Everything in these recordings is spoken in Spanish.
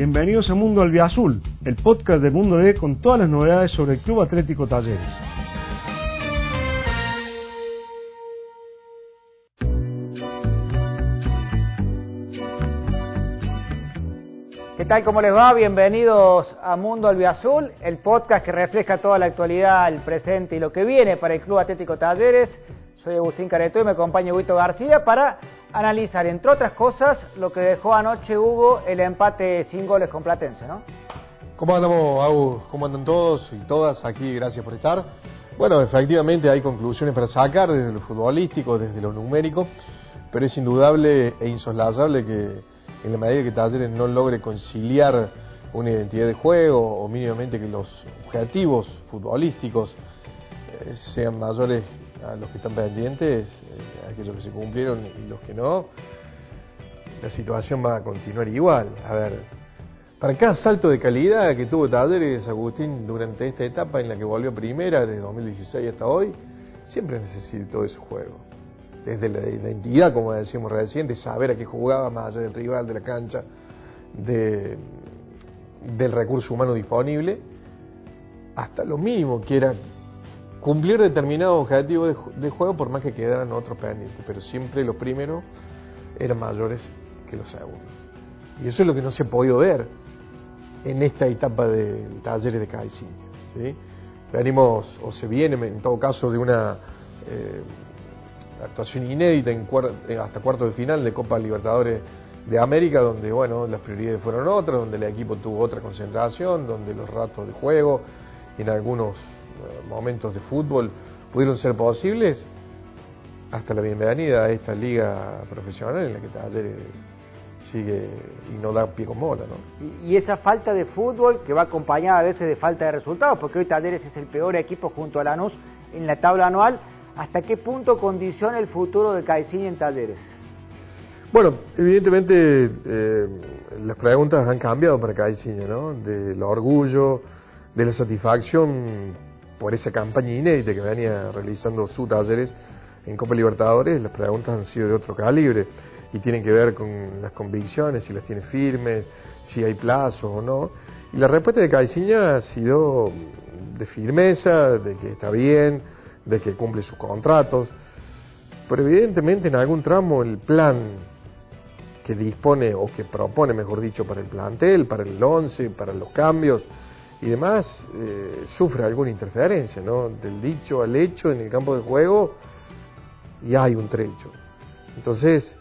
Bienvenidos a Mundo Albiazul, el podcast de Mundo E con todas las novedades sobre el Club Atlético Talleres. ¿Qué tal? ¿Cómo les va? Bienvenidos a Mundo Albiazul, el podcast que refleja toda la actualidad, el presente y lo que viene para el Club Atlético Talleres. Soy Agustín Careto y me acompaña Huito García para analizar, entre otras cosas, lo que dejó anoche Hugo el empate sin goles con Platense, ¿no? ¿Cómo andamos, Agus? ¿Cómo andan todos y todas aquí? Gracias por estar. Bueno, efectivamente hay conclusiones para sacar desde lo futbolístico, desde lo numérico, pero es indudable e insoslayable que en la medida que Talleres no logre conciliar una identidad de juego o mínimamente que los objetivos futbolísticos eh, sean mayores a los que están pendientes, eh, aquellos que se cumplieron y los que no, la situación va a continuar igual. A ver, para cada salto de calidad que tuvo Talleres Agustín durante esta etapa en la que volvió primera, de 2016 hasta hoy, siempre necesitó ese juego. Desde la identidad, como decíamos recién, de saber a qué jugaba, más allá del rival, de la cancha, de, del recurso humano disponible, hasta lo mínimo que era cumplir determinados objetivos de, juego por más que quedaran otros pendientes, pero siempre los primeros eran mayores que los segundos. Y eso es lo que no se ha podido ver en esta etapa del talleres de Caiciño. ¿sí? Venimos, o se viene en todo caso, de una eh, actuación inédita en eh, hasta cuarto de final de Copa Libertadores de América, donde bueno, las prioridades fueron otras, donde el equipo tuvo otra concentración, donde los ratos de juego en algunos momentos de fútbol pudieron ser posibles hasta la bienvenida a esta liga profesional en la que Talleres sigue y no da pie con bola. ¿no? Y, esa falta de fútbol que va acompañada a veces de falta de resultados, porque hoy Talleres es el peor equipo junto a Lanús en la tabla anual, ¿hasta qué punto condiciona el futuro de Caicini en Talleres? Bueno, evidentemente eh, las preguntas han cambiado para Caicini, ¿no? Del orgullo, de la satisfacción por esa campaña inédita que venía realizando su talleres en Copa Libertadores, las preguntas han sido de otro calibre y tienen que ver con las convicciones, si las tiene firmes, si hay plazos o no. Y la respuesta de Caiciña ha sido de firmeza, de que está bien, de que cumple sus contratos, pero evidentemente en algún tramo el plan que dispone o que propone, mejor dicho, para el plantel, para el once, para los cambios, y demás eh, sufre alguna interferencia, ¿no? Del dicho al hecho en el campo de juego y hay un trecho. Entonces,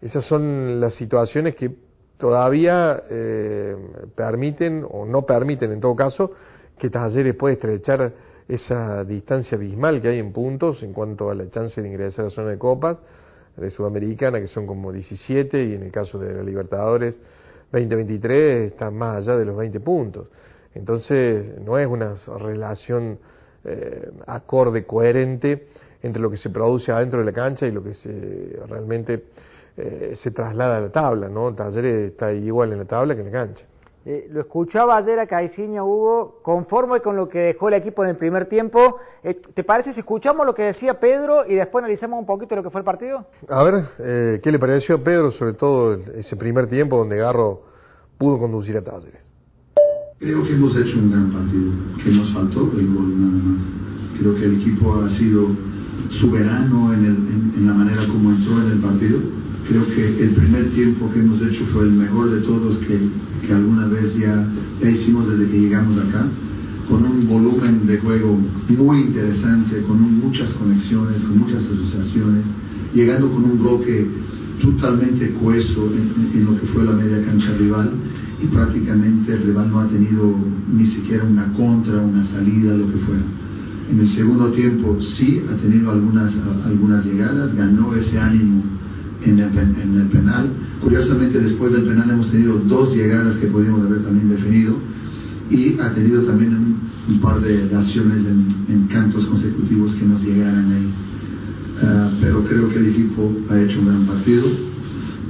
esas son las situaciones que todavía eh, permiten o no permiten en todo caso que Talleres pueda estrechar esa distancia abismal que hay en puntos en cuanto a la chance de ingresar a la zona de copas de Sudamericana, que son como 17, y en el caso de la Libertadores 2023 está más allá de los 20 puntos. Entonces, no es una relación eh, acorde, coherente entre lo que se produce adentro de la cancha y lo que se realmente eh, se traslada a la tabla, ¿no? Talleres está igual en la tabla que en la cancha. Eh, lo escuchaba ayer a Caiciña, Hugo, conforme con lo que dejó el equipo en el primer tiempo. ¿Te parece si escuchamos lo que decía Pedro y después analizamos un poquito lo que fue el partido? A ver, ¿qué le pareció a Pedro, sobre todo ese primer tiempo donde Garro pudo conducir a Talleres? Creo que hemos hecho un gran partido, que nos faltó el gol nada más. Creo que el equipo ha sido soberano en, la manera como entró en el partido. Creo que el primer tiempo que hemos hecho fue el mejor de todos que, que alguna vez ya, hicimos desde que llegamos acá, con un volumen de juego muy interesante, con muchas conexiones, con muchas asociaciones, llegando con un bloque totalmente coeso en lo que fue la media cancha rival y prácticamente el rival no ha tenido ni siquiera una contra, una salida, lo que fuera. En el segundo tiempo sí ha tenido algunas, algunas llegadas, ganó ese ánimo en el, en el penal. Curiosamente después del penal hemos tenido dos llegadas que podríamos haber también definido y ha tenido también un, par de acciones en, cantos consecutivos que nos. Ah, pero creo que el equipo ha hecho un gran partido,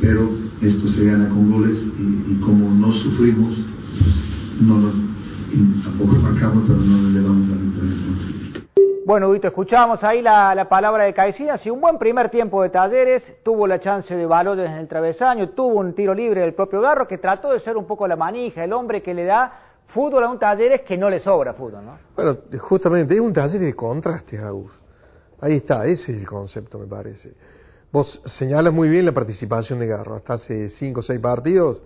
pero esto se gana con goles y, como no sufrimos, pues no nos, tampoco marcamos, pero no nos llevamos la victoria. Bueno, Huguito, escuchábamos ahí la, la palabra de Caicinas y un buen primer tiempo de Talleres, tuvo la chance de valores en el travesaño, tuvo un tiro libre del propio Garro que trató de ser un poco la manija, el hombre que le da fútbol a un Talleres que no le sobra fútbol, ¿no? Bueno, justamente, es un taller de contrastes, Agus. Ahí está, ese es el concepto, me parece. Vos señalas muy bien la participación de Garro. Hasta hace cinco o seis partidos,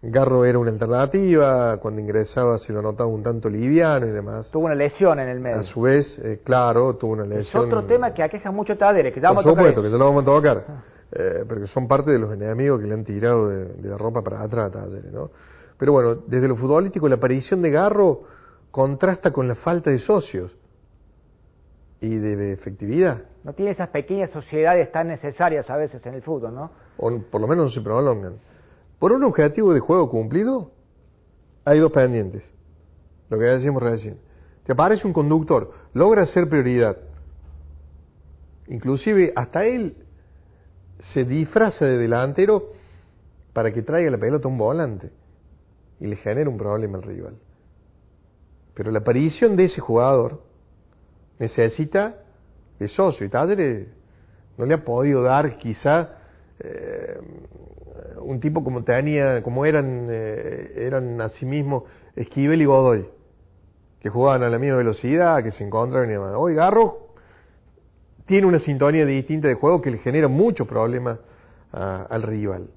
Garro era una alternativa, cuando ingresaba se lo notaba un tanto liviano y demás. Tuvo una lesión en el medio. A su vez, eh, claro, tuvo una Es lesión. otro tema que aqueja mucho a Talleres, que ya Por vamos a tocar supuesto, que ya lo vamos a tocar. Eh, pero que son parte de los enemigos que le han tirado de, de la ropa para atrás a Talleres, ¿no? Pero bueno, desde lo futbolístico, la aparición de Garro contrasta con la falta de socios y de efectividad. No tiene esas pequeñas sociedades tan necesarias a veces en el fútbol, ¿no? o por lo menos no se prolongan. Por un objetivo de juego cumplido, hay dos pendientes. Lo que decíamos recién. Te aparece un conductor, logra ser prioridad. Inclusive hasta él se disfraza de delantero para que traiga la pelota a un volante y le genera un problema al rival. Pero la aparición de ese jugador necesita de socio y Talleres no le ha podido dar quizá eh, un tipo como tenía, como eran, eh, eran asimismo Esquivel y Godoy, que jugaban a la misma velocidad, que se encontraban y demás. Hoy Garro tiene una sintonía distinta de juego que le genera muchos problemas a- al rival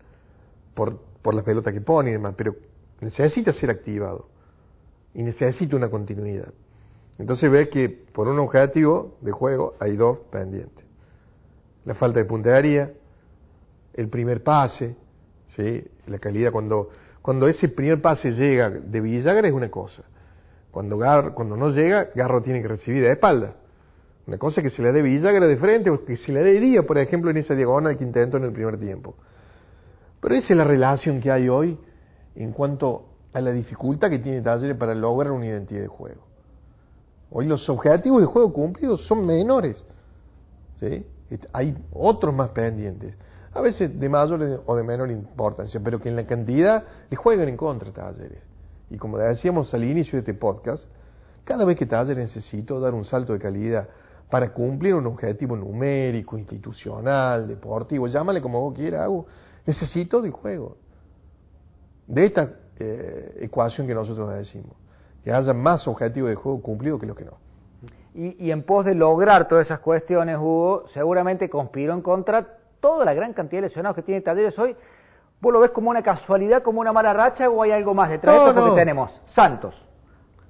por, por la pelota que pone y demás, pero necesita ser activado y necesita una continuidad. Entonces ve que por un objetivo de juego hay dos pendientes. La falta de puntería, el primer pase, ¿sí? la calidad cuando, cuando ese primer pase llega de Villagra es una cosa. Cuando, Gar- cuando no llega, Garro tiene que recibir de espalda. Una cosa es que se le dé Villagra de frente o que se le dé Díaz, por ejemplo, en esa diagonal que intentó en el primer tiempo. Pero esa es la relación que hay hoy en cuanto a la dificultad que tiene Talleres para lograr una identidad de juego. Hoy los objetivos de juego cumplidos son menores. ¿sí? Hay otros más pendientes. A veces de mayor o de menor importancia, pero que en la cantidad le juegan en contra Talleres. Y como decíamos al inicio de este podcast, cada vez que Talleres necesitó dar un salto de calidad para cumplir un objetivo numérico, institucional, deportivo, llámale como vos quieras, hago, necesito de juego. De esta eh, ecuación que nosotros decimos, que haya más objetivos de juego cumplidos que los que no. Y, y en pos de lograr todas esas cuestiones, Hugo, seguramente conspiró en contra toda la gran cantidad de lesionados que tiene Talleres hoy. ¿Vos lo ves como una casualidad, como una mala racha o hay algo más detrás de No, esto? Porque no. tenemos Santos,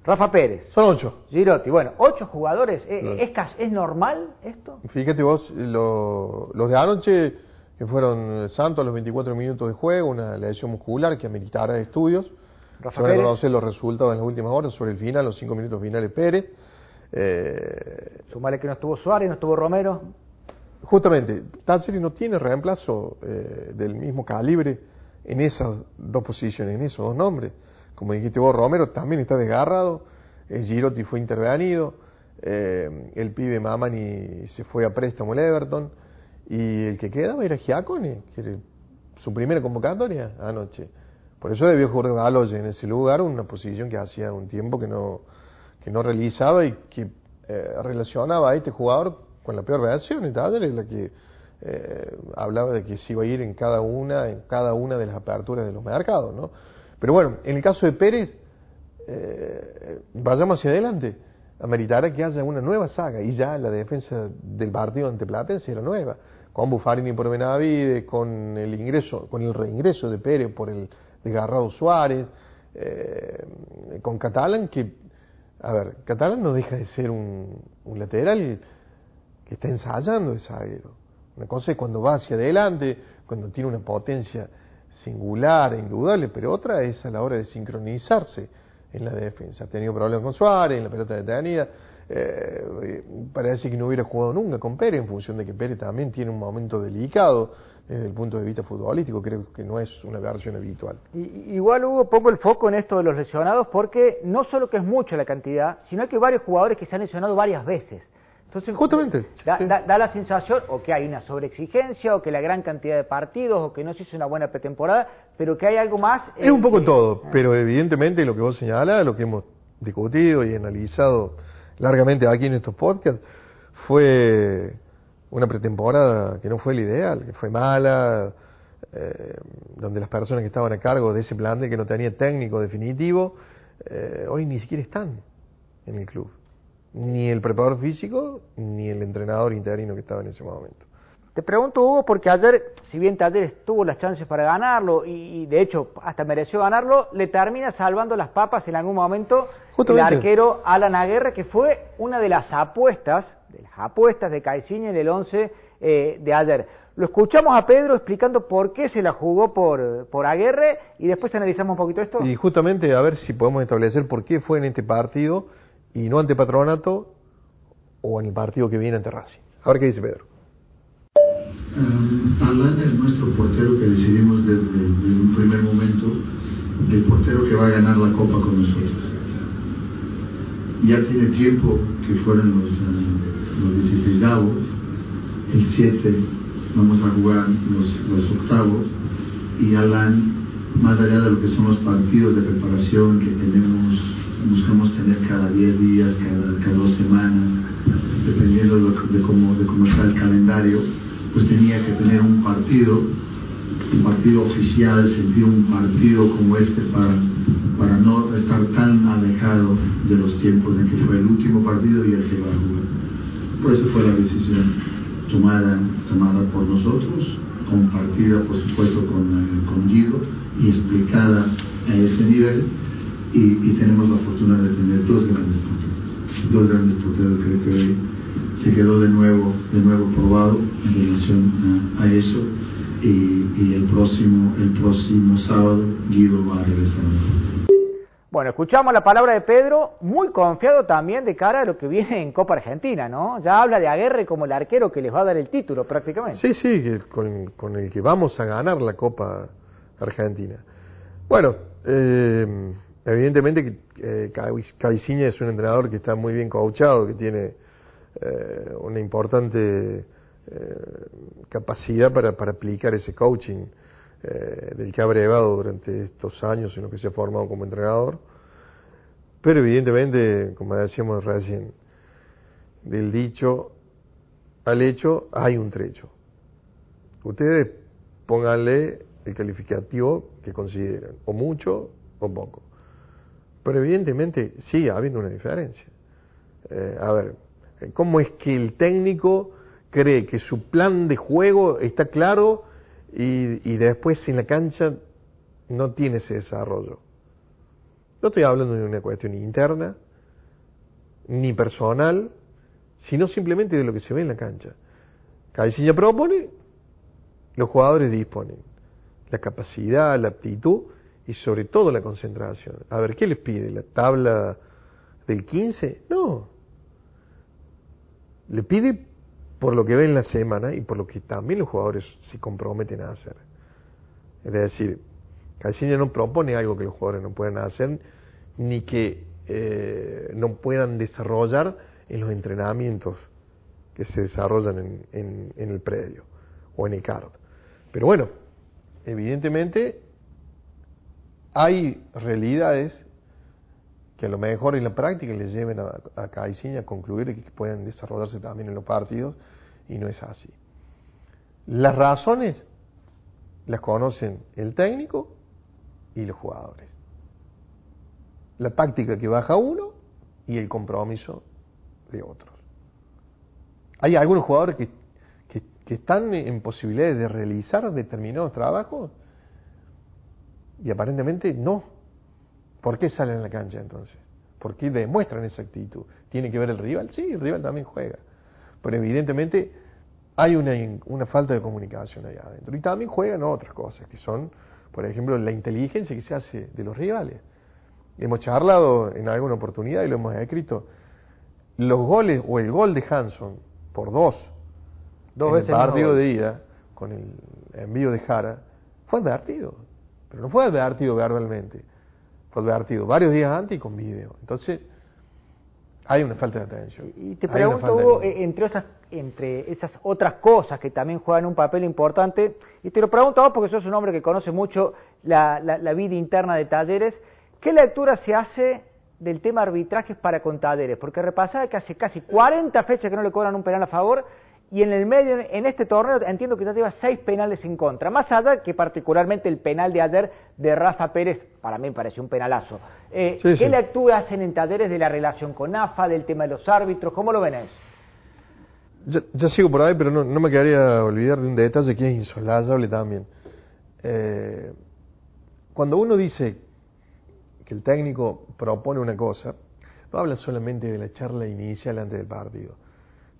Rafa Pérez, Son ocho. Girotti, bueno, ocho jugadores. ¿Es, Claro. es, cas- ¿es normal esto? Fíjate vos, lo- los de anoche, que fueron Santos a los 24 minutos de juego, una lesión muscular que ameritará estudios. Rafa Se van a conocer los resultados en las últimas horas sobre el final, los cinco minutos finales Pérez. Eh, Sumale que no estuvo Suárez, no estuvo Romero. justamente, Tanseri no tiene reemplazo eh, del mismo calibre en esas dos posiciones, en esos dos nombres. Como dijiste vos, Romero también está desgarrado, eh, Girotti fue intervenido, eh, el pibe Mamani se fue a préstamo al Everton, y el que quedaba era Giacone, que era su primera convocatoria anoche. Por eso debió jugar Baloye en ese lugar, una posición que hacía un tiempo que no, que no realizaba y que eh, relacionaba a este jugador con la peor versión. Y Talleres la que eh, hablaba de que se iba a ir en cada una, en cada una de las aperturas de los mercados, ¿no? Pero bueno, en el caso de Pérez, eh, vayamos hacia adelante. Ameritará que haya una nueva saga y ya la defensa del partido ante Platense era nueva. Con Buffarini por Benavides, con el ingreso, con el reingreso de Pérez por el desgarrado Suárez, eh, con Catalán que, a ver, Catalán no deja de ser un, un lateral que está ensayando de zaguero. Una cosa es cuando va hacia adelante, cuando tiene una potencia singular e indudable, pero otra es a la hora de sincronizarse en la defensa. Ha tenido problemas con Suárez, en la pelota detenida. Eh, parece que no hubiera jugado nunca con Pérez, en función de que Pérez también tiene un momento delicado desde el punto de vista futbolístico. Creo que no es una versión habitual. Y- igual hubo pongo el foco en esto de los lesionados porque no solo que es mucha la cantidad, sino que hay varios jugadores que se han lesionado varias veces. Entonces, Justamente, Da, sí. da- da la sensación o que hay una sobreexigencia o que la gran cantidad de partidos o que no se hizo una buena pretemporada, pero que hay algo más. Es eh, un poco que- todo, pero evidentemente lo que vos señalás, lo que hemos discutido y analizado largamente aquí en estos podcasts, fue una pretemporada que no fue la ideal, que fue mala, eh, donde las personas que estaban a cargo de ese plan de que no tenía técnico definitivo, eh, hoy ni siquiera están en el club. Ni el preparador físico, ni el entrenador interino que estaba en ese momento. Te pregunto, Hugo, porque ayer, si bien Talleres tuvo las chances para ganarlo y, de hecho hasta mereció ganarlo, le termina salvando las papas en algún momento el arquero Alan Aguirre, que fue una de las apuestas, de las apuestas de Caiciña en el 11 eh, de ayer. Lo escuchamos a Pedro explicando por qué se la jugó por, por Aguirre y después analizamos un poquito esto. Y justamente a ver si podemos establecer por qué fue en este partido y no ante Patronato o en el partido que viene ante Racing. A ver qué dice Pedro. Um, es nuestro portero que decidimos desde, un primer momento, el portero que va a ganar la copa con nosotros. Ya tiene tiempo que fueron los, uh, los 16 avos, el 7 vamos a jugar los, los octavos y Alan, más allá de lo que son los partidos de preparación que tenemos, buscamos tener cada 10 días, cada, cada dos semanas, dependiendo de, de, cómo, de cómo está el calendario, pues tenía que tener un partido, un partido oficial, sentir un partido como este para, para no estar tan alejado de los tiempos en que fue el último partido y el que va a jugar. Por eso fue la decisión tomada, tomada por nosotros, compartida por supuesto con, con Guido y explicada a ese nivel y, tenemos la fortuna de tener dos grandes porteros, dos grandes porteros creo que hoy se quedó de nuevo, de nuevo probado en relación a, eso y, el próximo, el próximo sábado Guido va a regresar. Bueno, escuchamos la palabra de Pedro, muy confiado también de cara a lo que viene en Copa Argentina, ¿no? Ya habla de Aguerre como el arquero que les va a dar el título prácticamente. Sí, sí, con, con el que vamos a ganar la Copa Argentina. Bueno, eh, evidentemente que eh, es un entrenador que está muy bien coachado, que tiene eh, una importante eh, capacidad para, aplicar ese coaching eh, del que ha brevado durante estos años en los que se ha formado como entrenador. Pero evidentemente, como decíamos recién, del dicho al hecho hay un trecho. Ustedes pónganle el calificativo que consideren, o mucho o poco. Pero evidentemente sigue habiendo una diferencia. a ver, ¿Cómo es que el técnico cree que su plan de juego está claro y, después en la cancha no tiene ese desarrollo? No estoy hablando de una cuestión interna, ni personal, sino simplemente de lo que se ve en la cancha. Caiciña propone, los jugadores disponen. La capacidad, la aptitud y sobre todo la concentración. A ver, ¿qué les pide? ¿La tabla del 15? No, le pide por lo que ve en la semana y por lo que también los jugadores se comprometen a hacer. Es decir, Caixinha no propone algo que los jugadores no puedan hacer ni que eh, no puedan desarrollar en los entrenamientos que se desarrollan en, en el predio o en el CARD. Pero bueno, evidentemente hay realidades que lo mejor en la práctica les lleven a, a a concluir que puedan desarrollarse también en los partidos y no es así. Las razones las conocen el técnico y los jugadores. La táctica que baja uno y el compromiso de otros. Hay algunos jugadores que, que están en posibilidades de realizar determinados trabajos y aparentemente no ¿Por qué salen a la cancha entonces? ¿Por qué demuestran esa actitud? ¿Tiene que ver el rival? Sí, el rival también juega. Pero evidentemente hay una, una falta de comunicación allá adentro. Y también juegan otras cosas, que son, por ejemplo, la inteligencia que se hace de los rivales. Hemos charlado en alguna oportunidad y lo hemos escrito. Los goles o el gol de Hanson por dos, dos en veces el partido de ida con el envío de Jara fue advertido, pero no fue advertido verbalmente fue advertido varios días antes y con video. Entonces, hay una falta de atención. Y te pregunto, Hugo, entre, esas, entre esas otras cosas que también juegan un papel importante, y te lo pregunto a vos porque sos un hombre que conoce mucho la, la, vida interna de talleres, ¿qué lectura se hace del tema arbitrajes para contaderes, porque repasaba que hace casi 40 fechas que no le cobran un penal a favor y en el medio, en este torneo, entiendo que ya lleva seis penales en contra. Más allá que particularmente el penal de ayer de Rafa Pérez, para mí me pareció un penalazo. Eh, ¿Qué lectura hacen en talleres de la relación con AFA, del tema de los árbitros? ¿Cómo lo ven eso? Ya, sigo por ahí, pero no, me quedaría olvidar de un detalle que es insolayable también. Eh, cuando uno dice que el técnico propone una cosa, no habla solamente de la charla inicial antes del partido,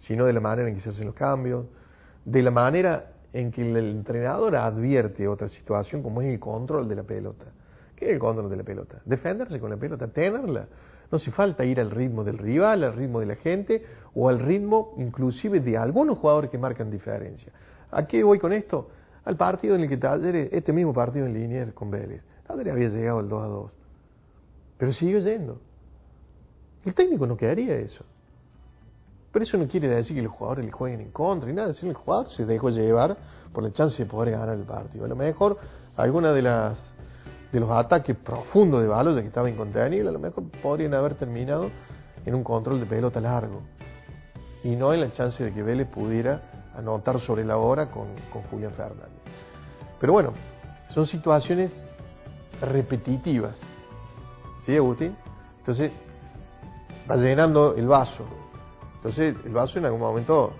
sino de la manera en que se hacen los cambios, de la manera en que el entrenador advierte otra situación como es el control de la pelota. ¿Qué es el control de la pelota? Defenderse con la pelota, tenerla. No hace falta ir al ritmo del rival, al ritmo de la gente o al ritmo inclusive de algunos jugadores que marcan diferencia. ¿A qué voy con esto? Al partido en el que Talleres, este mismo partido en Liniers con Vélez, Talleres había llegado al 2 a 2, pero siguió yendo. El técnico no quedaría eso. Pero eso no quiere decir que los jugadores le jueguen en contra y nada, decir el jugador se dejó llevar por la chance de poder ganar el partido. A lo mejor alguna de las de los ataques profundos de Baloya que estaba incontenible, a lo mejor podrían haber terminado en un control de pelota largo y no en la chance de que Vélez pudiera anotar sobre la hora con, con Julián Fernández. Pero bueno, son situaciones repetitivas. ¿Sí, Agustín? Entonces, va llenando el vaso. Entonces el vaso en algún momento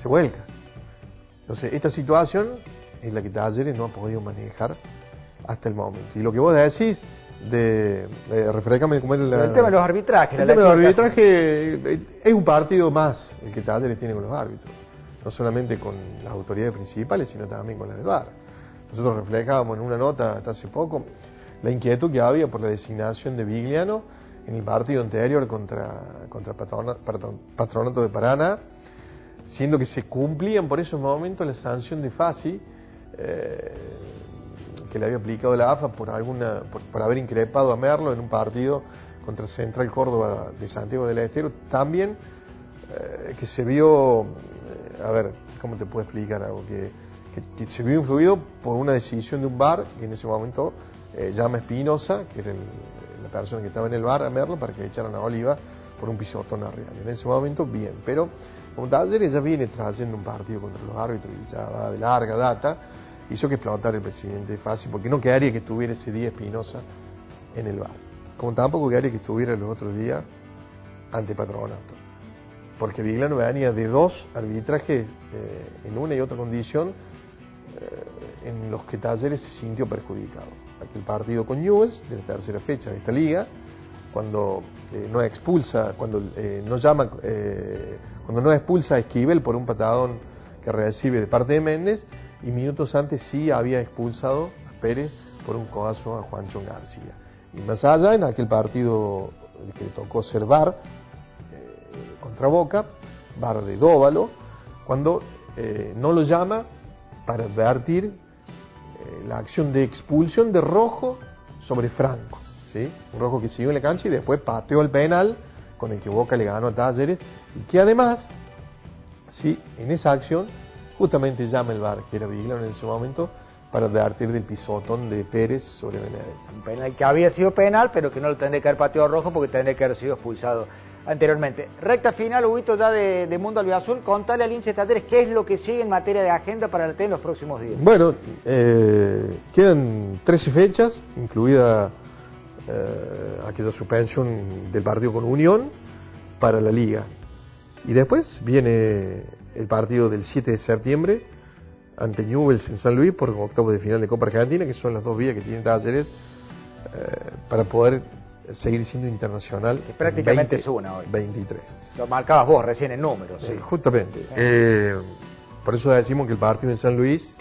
se vuelca. Entonces esta situación es la que Talleres no ha podido manejar hasta el momento. Y lo que vos decís de, de refrescame cómo es el tema de los arbitrajes. El tema de los arbitrajes eh, es un partido más el que Talleres tiene con los árbitros. No solamente con las autoridades principales, sino también con las del VAR. Nosotros reflejábamos en una nota hasta hace poco la inquietud que había por la designación de Vigliano en el partido anterior contra, contra Patronato de Paraná, siendo que se cumplían por esos momentos la sanción de FASI eh, que le había aplicado la AFA por, alguna, por, haber increpado a Merlo en un partido contra Central Córdoba de Santiago del Estero, también eh, que se vio, eh, a ver, ¿cómo te puedo explicar algo? Que, que, se vio influido por una decisión de un bar que en ese momento llama Espinosa, que era el, la persona que estaba en el bar a Merlo para que echaran a Oliva por un pisotón arriba. En ese momento, bien, pero como Talleres ya viene trayendo un partido contra los árbitros y ya va de larga data, hizo que explotara el presidente fácil, porque no quedaría que estuviera ese día Espinosa en el bar. Como tampoco quedaría que estuviera los otros días ante Patronato. Porque Viglano venía de dos arbitrajes eh, en una y otra condición eh, en los que Talleres se sintió perjudicado aquel partido con Newells de la tercera fecha de esta liga, cuando eh, no expulsa, cuando eh, no llama, eh, cuando no expulsa a Esquivel por un patadón que recibe de parte de Méndez, y minutos antes sí había expulsado a Pérez por un codazo a Juancho García. Y más allá, en aquel partido que le tocó ser VAR contra Boca, VAR de Dóvalo, cuando no lo llama para advertir la acción de expulsión de Rojo sobre Franco. ¿sí? Un Rojo que siguió en la cancha y después pateó el penal con el que Boca le ganó a Talleres y que además, ¿sí? en esa acción, justamente llama el bar, que era Vigilano en ese momento, para advertir del pisotón de Pérez sobre Benedetto. Un penal que había sido penal, pero que no lo tendría que haber pateado rojo porque tendría que haber sido expulsado anteriormente. Recta final, Huguito, ya de, de Mundo Albiazul, contale al hincha de qué es lo que sigue en materia de agenda para el TEN en los próximos días. Bueno, eh, quedan 13 fechas, incluida eh, aquella suspensión del partido con Unión para la Liga. Y después viene el partido del 7 de septiembre ante Newells en San Luis por octavo de final de Copa Argentina, que son las dos vías que tiene Talleres eh, para poder seguir siendo internacional. prácticamente es una hoy. 23. Lo marcabas vos recién en números. Sí. justamente. Eh, por eso decimos que el partido en San Luis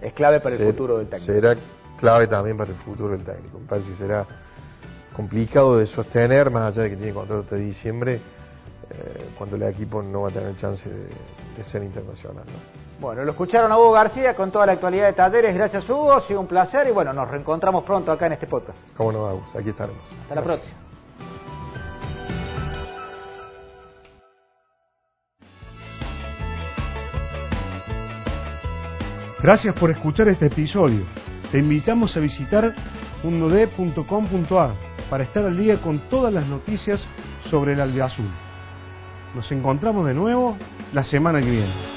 es clave para el futuro del técnico. Será clave también para el futuro del técnico. Me parece que será complicado de sostener, más allá de que tiene contrato de diciembre, eh, cuando el equipo no va a tener chance de, ser internacional. Bueno, lo escucharon a Hugo García con toda la actualidad de Talleres. Gracias, Hugo. Ha sido un placer y bueno, nos reencontramos pronto acá en este podcast. Cómo no, vamos. Aquí estaremos. Hasta la próxima. Gracias por escuchar este episodio. Te invitamos a visitar mundod.com.ar para estar al día con todas las noticias sobre el albiazul. Nos encontramos de nuevo la semana que viene.